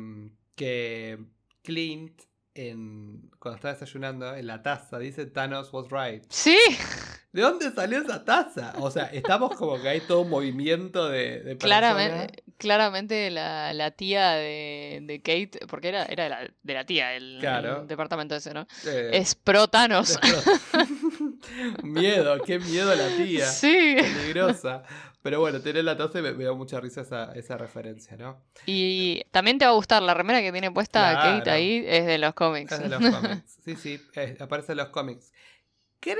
que Clint, en, cuando está desayunando, en la taza, dice Thanos was right. Sí, ¿De dónde salió esa taza? O sea, estamos como que hay todo un movimiento de, de claramente, claramente la, la tía de, de Kate, porque era, era de, la, de la tía el, Claro. el departamento ese, ¿no? eh, Es pro Thanos. miedo, qué miedo la tía. Sí. Peligrosa. Pero bueno, tener la taza y me, me da mucha risa esa, esa referencia, ¿no? Y también te va a gustar, la remera que tiene puesta Kate ahí es de los cómics. Es de los cómics. Sí, sí, aparece en los cómics. Creo.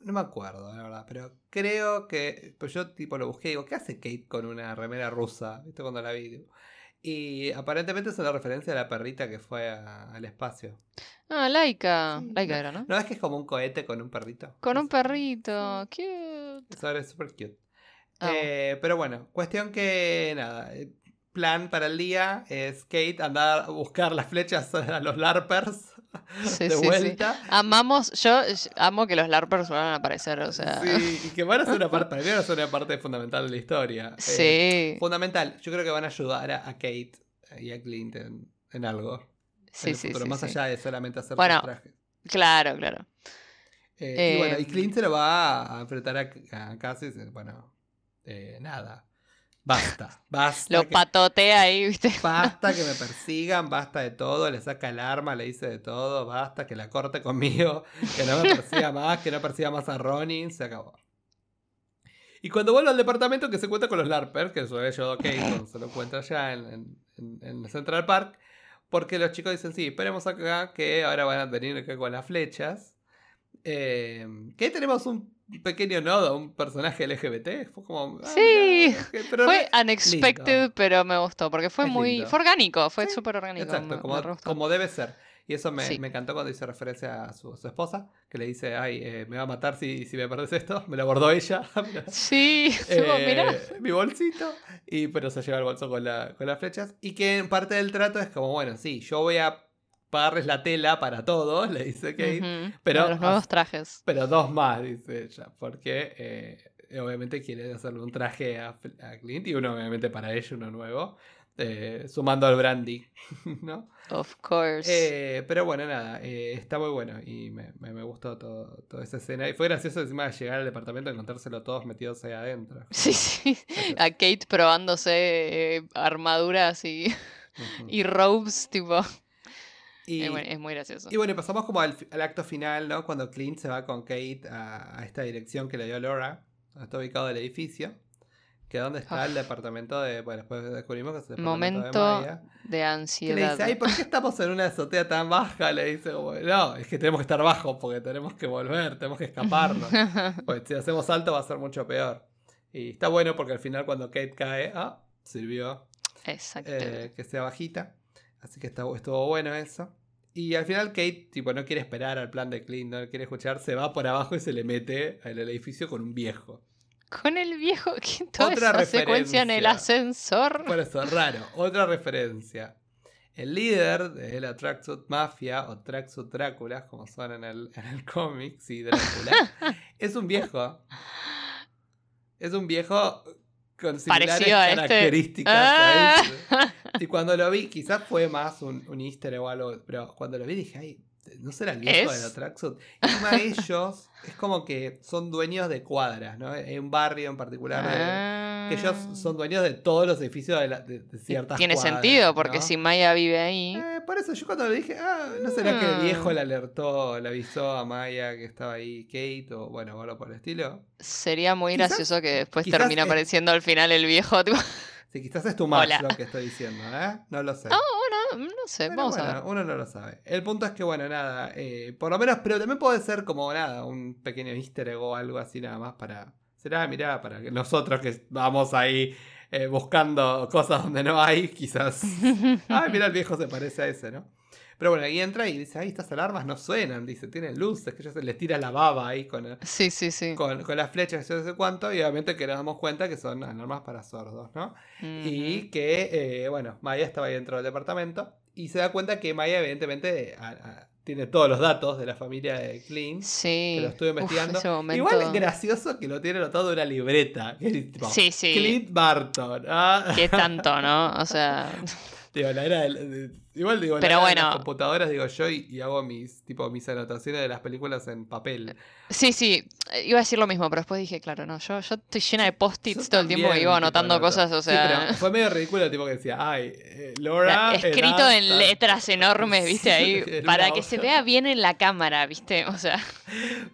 No me acuerdo, la verdad, pero creo que. Pues yo tipo lo busqué y digo, ¿qué hace Kate con una remera rusa? ¿Viste cuando la vi? Digo, Y aparentemente es una referencia a la perrita que fue a- al espacio. Ah, Laika. Sí, Laika no. era, ¿no? ¿No es que es como un cohete con un perrito? Con un perrito. Cute. Eso es súper cute. Eh, pero bueno, cuestión que nada. eh, Plan para el día es Kate andar a buscar las flechas a los LARPers Sí, de sí, sí. vuelta. Amamos, yo amo que los LARPers vuelvan a aparecer, o sea. Sí, y que van a ser una parte, van a ser una parte fundamental de la historia. Eh, Sí, fundamental, yo creo que van a ayudar a, Kate y a Clint en, en algo. en sí, el sí, futuro, sí, más allá de solamente hacer Bueno, trajes. Claro, claro. Eh, y bueno, y Clint se lo va a enfrentar a, a Cassie bueno, eh, nada, basta, basta. Lo que- patotea ahí, ¿viste? Basta que me persigan, basta de todo, le saca el arma, le dice de todo, basta que la corte conmigo, que no me persiga más, que no persiga más a Ronin, se acabó. Y cuando vuelve al departamento que se encuentra con los LARPers, que eso llevado Kate cuando se lo encuentra allá en, en- en- en Central Park, porque los chicos dicen, sí, esperemos acá que ahora van a venir acá con las flechas. Eh, que ahí tenemos un pequeño nodo, un personaje LGBT. Fue como... ah, Sí, mirá, Fue unexpected, lindo. pero me gustó, porque fue Es muy... lindo. Fue orgánico, fue Sí, súper orgánico. Exacto, me- como, me debe ser. Y eso me, Sí. me encantó cuando hice referencia a su, esposa, que le dice, ay, eh, me va a matar si, si me perdés esto. Me lo abordó ella. Sí, Eh, mi bolsito. Y pero se lleva el bolso con, la- con las flechas. Y que en parte del trato es como, bueno, sí, yo voy a pagarles la tela para todos, le dice Kate. Pero- los nuevos trajes. Pero dos más, dice ella. Porque eh, obviamente quiere hacerle un traje a, a Clint y uno obviamente para ella, uno nuevo. eh, sumando al brandy, ¿no? Of course. Eh, pero bueno, nada, eh, está muy bueno y me, me- me gustó todo, toda esa escena. Y fue gracioso encima de llegar al departamento y encontrárselo todos metidos ahí adentro. Sí, sí. A Kate probándose armaduras y, y robes, tipo. Y, Es, bu- es muy gracioso. y bueno, pasamos como al, al acto final, ¿no? Cuando Clint se va con Kate a, a esta dirección que le dio Laura, está ubicado el edificio, que es donde está el Uf. departamento de, bueno, después descubrimos que es el departamento Momento de Maya. de Que le ansiedad. dice, ay, ¿por qué estamos en una azotea tan baja? Le dice, como, no, es que tenemos que estar bajos porque tenemos que volver, tenemos que escaparnos. Pues si hacemos alto va a ser mucho peor. Y está bueno porque al final cuando Kate cae, ah, sirvió Exacto. eh, que sea bajita. Así que está, estuvo bueno eso. Y al final Kate, tipo, no quiere esperar al plan de Clint, no quiere escuchar, se va por abajo y se le mete al edificio con un viejo. Con el viejo, ¿qué toda Otra esa secuencia en el ascensor. Por eso, raro. Otra referencia. El líder de la Tracksuit Mafia o Tracksuit Drácula, como son en el, en el cómic, sí, Drácula, es un viejo. Es un viejo con similares a este. características. a Ah. este. Y cuando lo vi, quizás fue más un, un easter o algo, pero cuando lo vi dije, ay, ¿no será el viejo de la Tracksuit? Y encima ellos es como que son dueños de cuadras, ¿no? Hay un barrio en particular de- Ah. que ellos son dueños de todos los edificios de, la- de- de ciertas Tiene cuadras, sentido, porque ¿no? si Maya vive ahí. Eh, por eso yo cuando le dije, ah, ¿no será que el Mm. viejo le alertó, le avisó a Maya que estaba ahí Kate o bueno, algo por el estilo? Sería muy Quizás- gracioso que después es- apareciendo al final el viejo. Tipo, Sí, quizás es tu Hola. lo que estoy diciendo, ¿eh? No lo sé. No, no sé, Pero vamos bueno, a ver. uno no lo sabe. El punto es que, bueno, nada, eh, por lo menos, pero también puede ser como nada, un pequeño easter egg o algo así nada más para... Será, mirá, para que nosotros que vamos ahí eh, buscando cosas donde no hay, quizás... Ay, mira, el viejo se parece a ese, ¿no? Pero bueno, ahí entra y dice, ay, estas alarmas no suenan, dice, tienen luces, que se les tira la baba ahí con, Sí, sí, sí. con, con las flechas, yo no sé cuánto, y obviamente que nos damos cuenta que son alarmas para sordos, ¿no? Y que, eh, bueno, Maya estaba ahí dentro del departamento y se da cuenta que Maya evidentemente a- a- tiene todos los datos de la familia de Clint. Sí. Que lo estuve investigando. Igual es gracioso que lo tiene anotado en una libreta. que es tipo, Sí, sí. Clint Barton. Ah, ¿Qué tanto, no? O sea, digo, la era del- de- igual digo, la Pero de bueno. las computadoras digo yo y, y hago mis tipo mis anotaciones de las películas en papel. sí, sí. Iba a decir lo mismo, pero después dije, claro, no, yo, yo estoy llena de post-its todo el tiempo que iba anotando cosas, o Sí, sea. pero fue medio ridículo tipo que decía, ay, eh, Laura. escrito en tal". letras enormes, viste, ahí, para que se vea bien en la cámara, viste, o sea,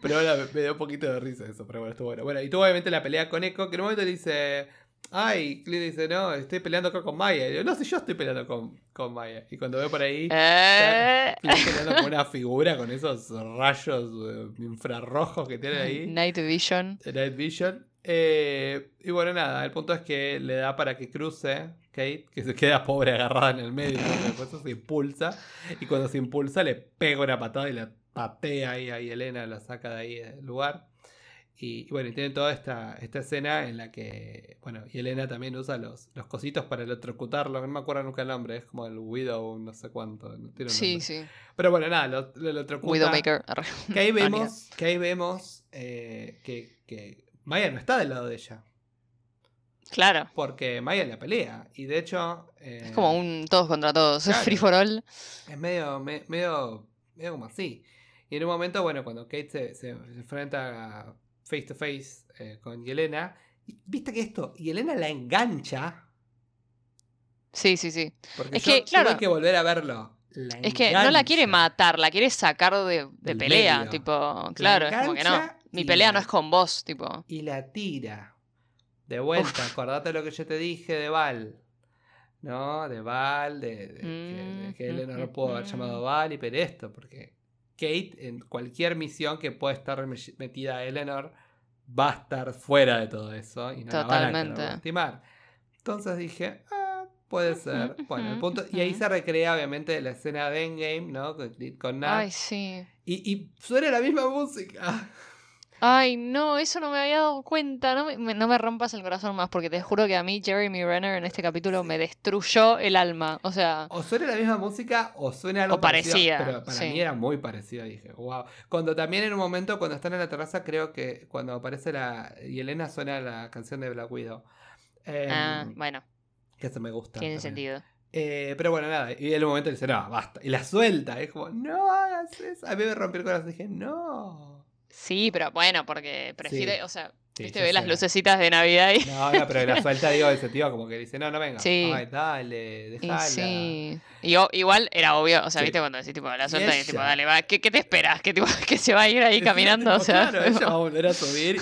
Pero ahora me, me dio un poquito de risa eso, pero bueno, estuvo bueno. Bueno, y tuvo obviamente la pelea con Echo, que en un momento le dice, ay, Clint dice, no, estoy peleando acá con Maya. Y yo, no sé, yo estoy peleando con, con Maya. Y cuando veo por ahí, eh, Clint peleando con una figura con esos rayos eh, infrarrojos que tiene ahí, Night Vision, de Night Vision. Eh, y bueno, nada, el punto es que le da para que cruce Kate, que se queda pobre agarrada en el medio, y después se impulsa. Y cuando se impulsa, le pega una patada y la patea ahí a Elena, la saca de ahí del lugar. Y, y bueno, y tiene toda esta, esta escena en la que, bueno, y Elena también usa los, los cositos para electrocutarlo, no me acuerdo nunca el nombre, es como el Widow, no sé cuánto. no tiene un sí, nombre. sí, Pero bueno, nada, lo, lo electrocuta. Widowmaker. Que ahí Ah, vemos, que ahí vemos eh, que, que Maya no está del lado de ella. claro, Porque Maya la pelea. Y de hecho. eh, es como un todos contra todos, claro. free for all, Es medio, me- medio, medio como así. Y en un momento, bueno, cuando Kate se, se enfrenta face to face eh, con Yelena. y Viste que esto, Yelena la engancha. sí, sí, sí, Porque Es yo que, claro. tuve que volver a verlo. La Es que no la quiere matar, la quiere sacar de, pelea, medio. tipo, claro, es como que no, mi pelea no es con vos, tipo, y la tira. De vuelta, acordate lo que yo te dije de Val. ¿No? De Val, de, de que, de que Mm, Eleanor mm, pudo haber mm. llamado a Val y pero esto, porque Kate en cualquier misión que pueda estar me- metida a Eleanor va a estar fuera de todo eso y no la van a Totalmente. lastimar. Entonces dije, ah, puede ser. Bueno, el punto. Y ahí se recrea, obviamente, la escena de Endgame, ¿no? Con, con Nat. ay, sí. Y, y suena la misma música. Ay, no, eso no me había dado cuenta. No me, no me rompas el corazón más, porque te juro que a mí Jeremy Renner en este capítulo me destruyó el alma. O sea, O suena la misma música o suena algo O parecía, Pero para sí. mí era muy parecido. Dije, wow. Cuando también en un momento, cuando están en la terraza, creo que cuando aparece la. Y Elena suena la canción de Black Widow. Em, ah, bueno, Que eso me gusta. tiene también. sentido. Eh, pero bueno, nada. Y en un momento dice, no, basta. Y la suelta. Es como, no hagas eso. A mí me rompió el corazón. Dije, no. Sí, pero bueno, porque prefiere, Sí. o sea, Sí, viste, ve las lucecitas de Navidad y... No, no, pero la suelta, digo, ese tío como que dice, no, no venga. Sí. Ay, dale, y dejala. sí. Y o- igual era obvio, o sea, Sí. viste cuando decís tipo la Y suelta y tipo, ella- dale, va, ¿qué, qué te esperas? Que, tipo, que se va a ir ahí caminando, tipo, o sea. Claro, ella va a volver a subir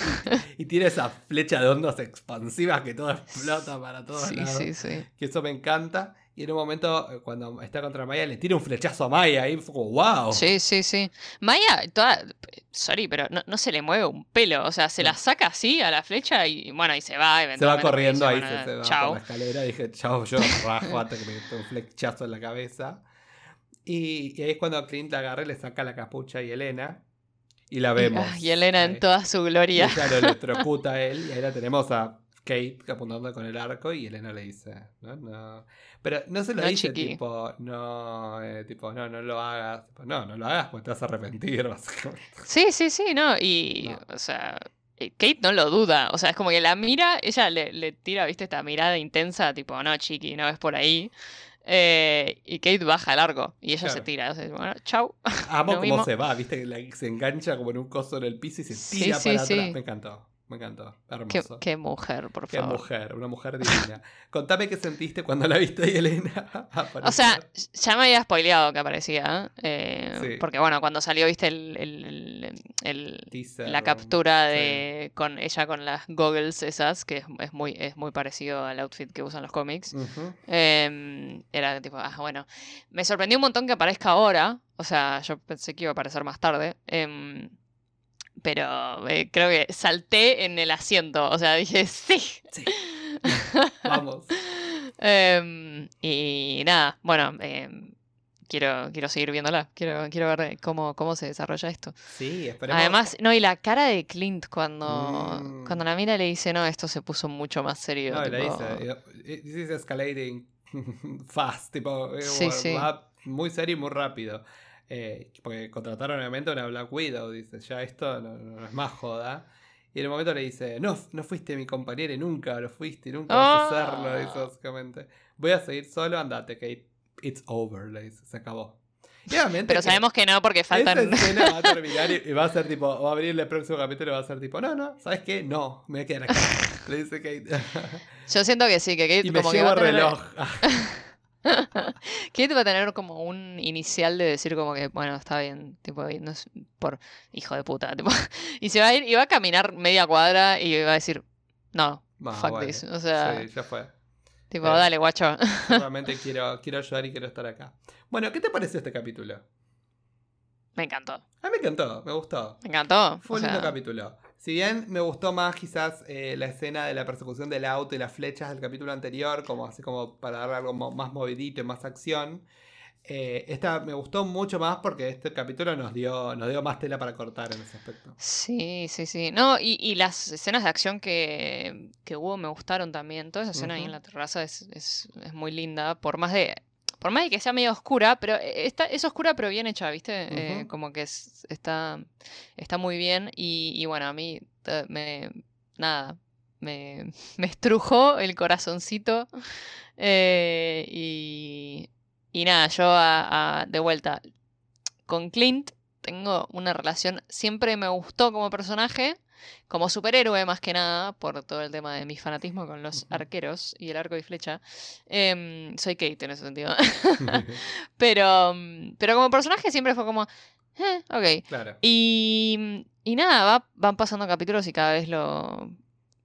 y, y tiene esa flecha de ondas expansivas que todo explota para todos sí, lados. sí, sí. Que eso me encanta. Y en un momento, eh, cuando está contra Maya, le tira un flechazo a Maya y fue como, wow. Sí, sí, sí. Maya, toda, sorry, pero no, no se le mueve un pelo. O sea, se la saca así a la flecha y bueno, y se va. Se va corriendo ahí, se, va chao. por la escalera. Dije, chao, yo rajo hasta que me meto un flechazo en la cabeza. Y, y ahí es cuando Clint la agarra y le saca la capucha y Elena. Y la Y, vemos. ah, y Elena en toda su Y gloria. ella lo electrocuta a él. Y ahí la tenemos a Kate apuntando con el arco. Y Elena le dice, no, no. Pero no se lo No, dice chiqui. tipo, no, eh, tipo, no, no lo hagas. Tipo, no, no lo hagas porque te vas a arrepentir. básicamente. Sí, sí, sí, no. Y, No. o sea, eh, Kate no lo duda. O sea, es como que la mira, ella le, le tira, viste, esta mirada intensa, tipo, no, chiqui, no es por ahí. Eh, y Kate baja largo y ella se tira. Sea, bueno, chau. Amo cómo se va, viste, que la- se engancha como en un coso en el piso y se tira sí, para sí. atrás. Me encantó, me encantó. Qué, Hermoso. qué mujer, por Qué favor. mujer, una mujer divina. Contame qué sentiste cuando la viste ahí, Elena. O sea, aparecer. ya me había spoileado que aparecía. eh, Sí. Porque bueno, cuando salió, viste, el, el- Teaser, la captura sí. de con ella con las goggles esas, que es, es muy, es muy parecido al outfit que usan los cómics. Em, era tipo, ah, bueno. Me sorprendió un montón que aparezca ahora. O sea, yo pensé que iba a aparecer más tarde. em, pero eh, creo que salté en el asiento. O sea, dije, sí. Sí. Vamos. Em, y nada, bueno, em, quiero, quiero seguir viéndola. Quiero, quiero ver cómo, cómo se desarrolla esto. Sí, esperemos. Además, no, y la cara de Clint cuando, Mm. cuando la mira le dice, no, esto se puso mucho más serio. No, le tipo, dice, eh, this is escalating fast, tipo, eh, Sí, sí. muy serio y muy rápido. Eh, porque contrataron obviamente una Black Widow, dice, ya esto no, no es más joda. Y en un momento le dice, no, no fuiste mi compañera y nunca lo fuiste, nunca vas a hacerlo, dice Ah. básicamente. Voy a seguir solo, andate, Kate. It's over, le dice, se acabó. Y obviamente Pero que sabemos que no porque faltan... Esa escena va a terminar y, y va a ser tipo, va a abrir el próximo capítulo y va a ser tipo, no, no, ¿sabes qué? No, me voy a quedar acá. Le dice Kate. Yo siento que sí, que Kate y me como que llevo va a el tener... reloj. Kate va a tener como un inicial de decir como que, bueno, está bien, tipo, no es por hijo de puta, tipo, y se va a ir y va a caminar media cuadra y va a decir, no, Ah, fuck bueno. this, o sea, Sí, ya fue. tipo, Eh. dale, guacho. Realmente quiero, quiero ayudar y quiero estar acá. Bueno, ¿qué te pareció este capítulo? Me encantó, A mí me encantó, me gustó. me encantó. Fue o un lindo sea, capítulo. Si bien me gustó más quizás eh, la escena de la persecución del auto y las flechas del capítulo anterior, como así como para darle algo más movidito y más acción. eh, esta me gustó mucho más porque este capítulo nos dio, nos dio más tela para cortar en ese aspecto. Sí, sí, sí. No, y, y las escenas de acción que, que hubo me gustaron también. Toda esa escena ahí en la terraza es, es, es muy linda. Por más de. Por más de que sea medio oscura, pero eh, está, es oscura pero bien hecha, ¿viste? Eh, como que es- está, está muy bien. Y, y bueno, a mí eh, me. Nada. Me, me estrujó el corazoncito. Eh, y. Y nada, yo a- a- de vuelta. Con Clint tengo una relación. Siempre me gustó como personaje. Como superhéroe, más que nada, por todo el tema de mi fanatismo con los arqueros y el arco y flecha. Em, soy Kate en ese sentido. pero, mm, pero como personaje siempre fue como. Eh, ok. claro. Y, y nada, va- van pasando capítulos y cada vez lo.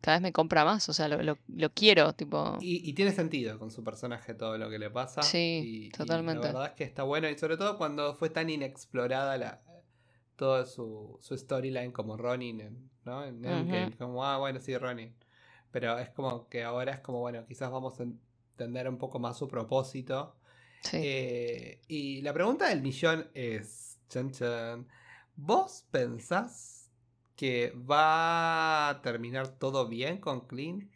Cada vez me compra más. O sea, lo, lo- lo quiero, tipo. Y, y tiene sentido con su personaje todo lo que le pasa. Sí, y- y totalmente. la verdad es que está bueno. Y sobre todo cuando fue tan inexplorada la, toda su, su storyline como Ronin, en- ¿no? En Endgame. Como, ah, bueno, sí, Ronin. Pero es como que ahora es como, bueno, quizás vamos a entender un poco más su propósito. Sí. Eh, y la pregunta del millón es, chan, chan, ¿vos pensás que va a terminar todo bien con Clint?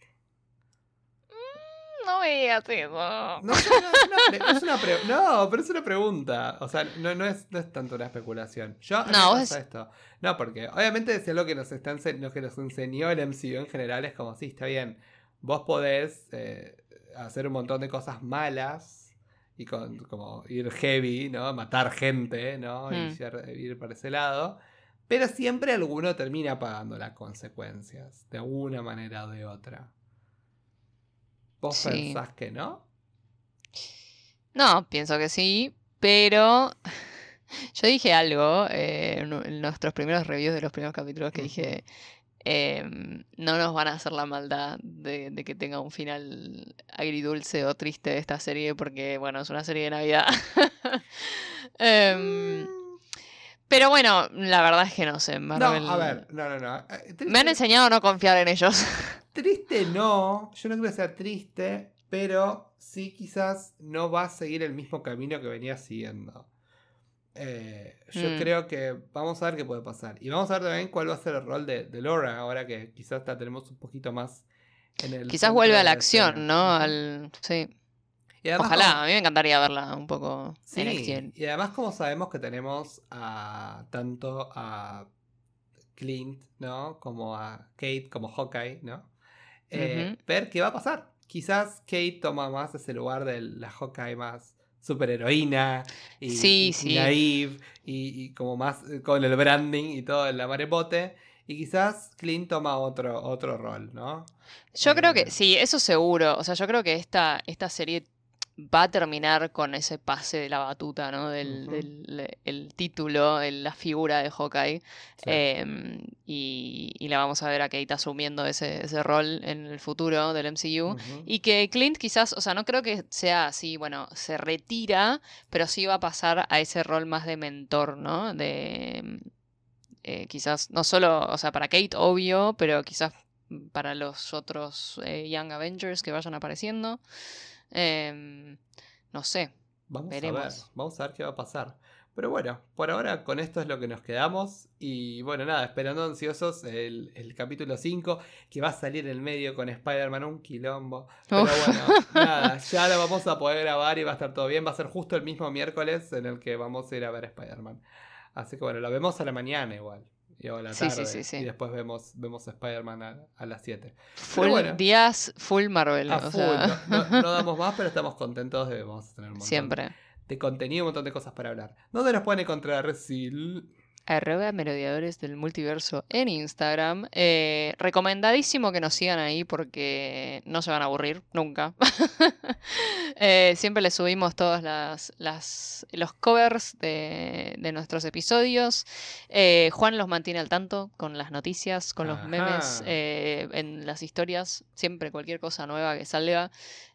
No me digas eso. No, es una es no, pero es una pregunta. O sea, no, no, es, no es tanto una especulación. Yo, No, vos pasa esto. No, porque obviamente es algo que nos, está ense- lo que nos enseñó el MCU en general es como, sí, está bien. Vos podés eh, hacer un montón de cosas malas y con, como ir heavy, ¿no? Matar gente, ¿no? Y Hmm. ir, ir para ese lado. Pero siempre alguno termina pagando las consecuencias, de una manera o de otra. ¿Vos Sí. pensás que no? No, pienso que sí, pero yo dije algo eh, en nu- en nuestros primeros reviews de los primeros capítulos que dije, em, no nos van a hacer la maldad de, de que tenga un final agridulce o triste esta serie, porque bueno, es una serie de Navidad. Em, pero bueno, la verdad es que no sé, No, Marvel... a ver, no, no, no. Eh, Me han enseñado a no confiar en ellos. Triste no, yo no creo que sea triste, pero sí quizás no va a seguir el mismo camino que venía siguiendo. Eh, yo Mm. creo que vamos a ver qué puede pasar. Y vamos a ver también cuál va a ser el rol de, de Laura, ahora que quizás la tenemos un poquito más en el... Quizás vuelve a la escena. acción, ¿no? Al... Sí. Y además, Ojalá, como- a mí me encantaría verla un poco en Sí, acción. y además como sabemos que tenemos a tanto a Clint, ¿no? Como a Kate, como Hawkeye, ¿no? Eh. Ver qué va a pasar. Quizás Kate toma más ese lugar de la Hawkeye más superheroína y, Sí, y- sí. naive y, y como más eh, con el branding y todo el amarepote. Y quizás Clint toma otro, otro rol, ¿no? Yo creo Eh, que, sí, eso seguro. O sea, yo creo que esta, esta serie va a terminar con ese pase de la batuta, ¿no? Del, el título, el- la figura de Hawkeye. sí. Em, y, y la vamos a ver a Kate asumiendo ese, ese rol en el futuro del MCU. Y que Clint quizás, o sea, no creo que sea así, bueno, se retira, pero sí va a pasar a ese rol más de mentor, ¿no? De eh, quizás, no solo, o sea, para Kate, obvio, pero quizás para los otros eh, Young Avengers que vayan apareciendo. Em, no sé. Vamos a ver, Veremos. vamos a ver qué va a pasar. Pero bueno, por ahora con esto es lo que nos quedamos. Y bueno, nada, esperando ansiosos el, el capítulo 5, que va a salir en el medio con Spider-Man, un quilombo. Pero Uf. bueno, nada, ya lo vamos a poder grabar y va a estar todo bien. Va a ser justo el mismo miércoles en el que vamos a ir a ver Spider-Man. Así que bueno, lo vemos a la mañana igual. Y o a la Sí, tarde. sí, sí. Y después vemos, vemos Spider-Man a, a las 7. Full bueno. días, full Marvel. A o full, sea, no, no- no damos más, pero estamos contentos de vamos a tener un montón siempre. de contenido, un montón de cosas para hablar. ¿Dónde nos pueden encontrar, Sil? Arroba Merodeadores del Multiverso en Instagram. Eh, recomendadísimo que nos sigan ahí porque no se van a aburrir nunca. Eh, siempre les subimos todos las, las- los covers de, de nuestros episodios. Eh, Juan los mantiene al tanto con las noticias, con los Ajá. memes, en las historias. Siempre cualquier cosa nueva que salga.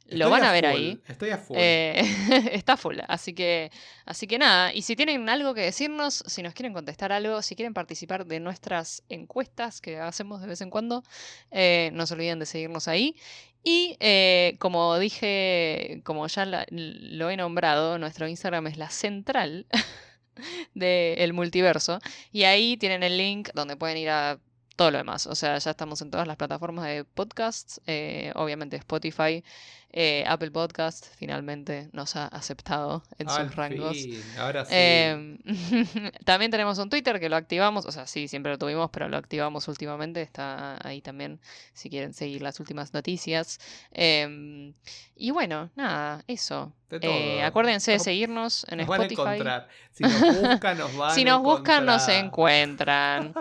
Lo van a ver full, ahí. Estoy a full. Eh, está full, así que, así que nada, y si tienen algo que decirnos, si nos quieren contestar algo, si quieren participar de nuestras encuestas que hacemos de vez en cuando, eh, no se olviden de seguirnos ahí. Y eh, como dije, como ya la- lo he nombrado, nuestro Instagram es la central del multiverso. Y ahí tienen el link donde pueden ir a todo lo demás. O sea, ya estamos en todas las plataformas de podcasts, eh, obviamente Spotify, eh, Apple Podcast finalmente nos ha aceptado en Al sus rangos. fin, Ahora sí. Em, también tenemos un Twitter que lo activamos, o sea, sí, siempre lo tuvimos, pero lo activamos últimamente. Está ahí también si quieren seguir las últimas noticias. Em, y bueno, nada, eso. De Eh, acuérdense de Nos- seguirnos en nos van a Spotify. encontrar. Si nos buscan, nos van Si nos buscan, nos encuentran.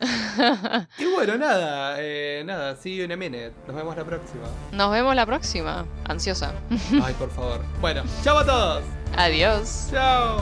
Y bueno, nada, eh, nada, see you in a minute. Nos vemos la próxima. Nos vemos la próxima. Ansiosa. Ay, por favor. Bueno, chao a todos. Adiós. Chao.